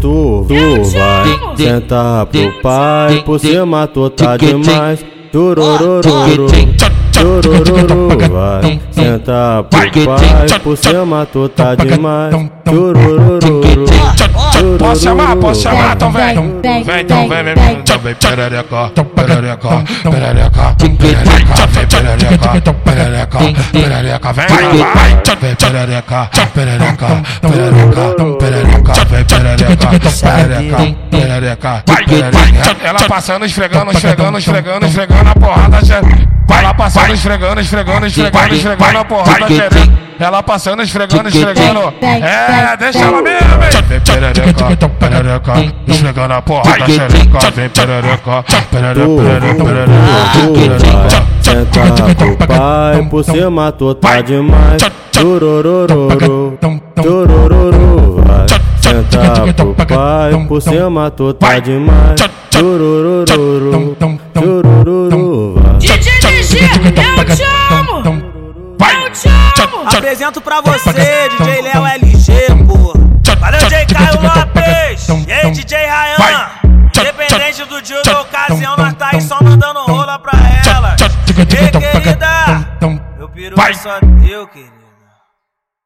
Tu, tu vai sentar pro pai, por cima tu tá demais. Turururu, turururu, vai sentar pro pai, por cima tu tá demais. Turururu, Posso chamar? Posso chamar? Então vem. Vem, Vem, então vem, vem, vem. Então vem, perereca, perereca, perereca, perereca, vem, perereca, perereca, perereca, vem, vai, perereca, perereca, perereca, perereca, vem, perereca, perereca, perereca, perereca. Ela passando, esfregando, esfregando, esfregando, esfregando a porrada, já. Ela passando, esfregando, esfregando, esfregando, esfregando a porrada, querendo. Ela passando, esfregando, esfregando. É, deixa ela mesmo, hein? Vem, perereca, perereca, esfregando a porrada, xereca, vem, perereca, perereca, perereca, perereca. sentar pro pai, por cima tu tá demais. Turururu, turururu, vai. Sentar pro pai, por cima tu tá demais. Turururu, Apresento pra você, DJ Léo LG, pô. Valeu, DJ Caio Lopes. E aí, DJ Ryan. Independente do dia ou da ocasião, nós tá aí só mandando rola pra elas. Ei, querida. Meu peru é só teu, querido.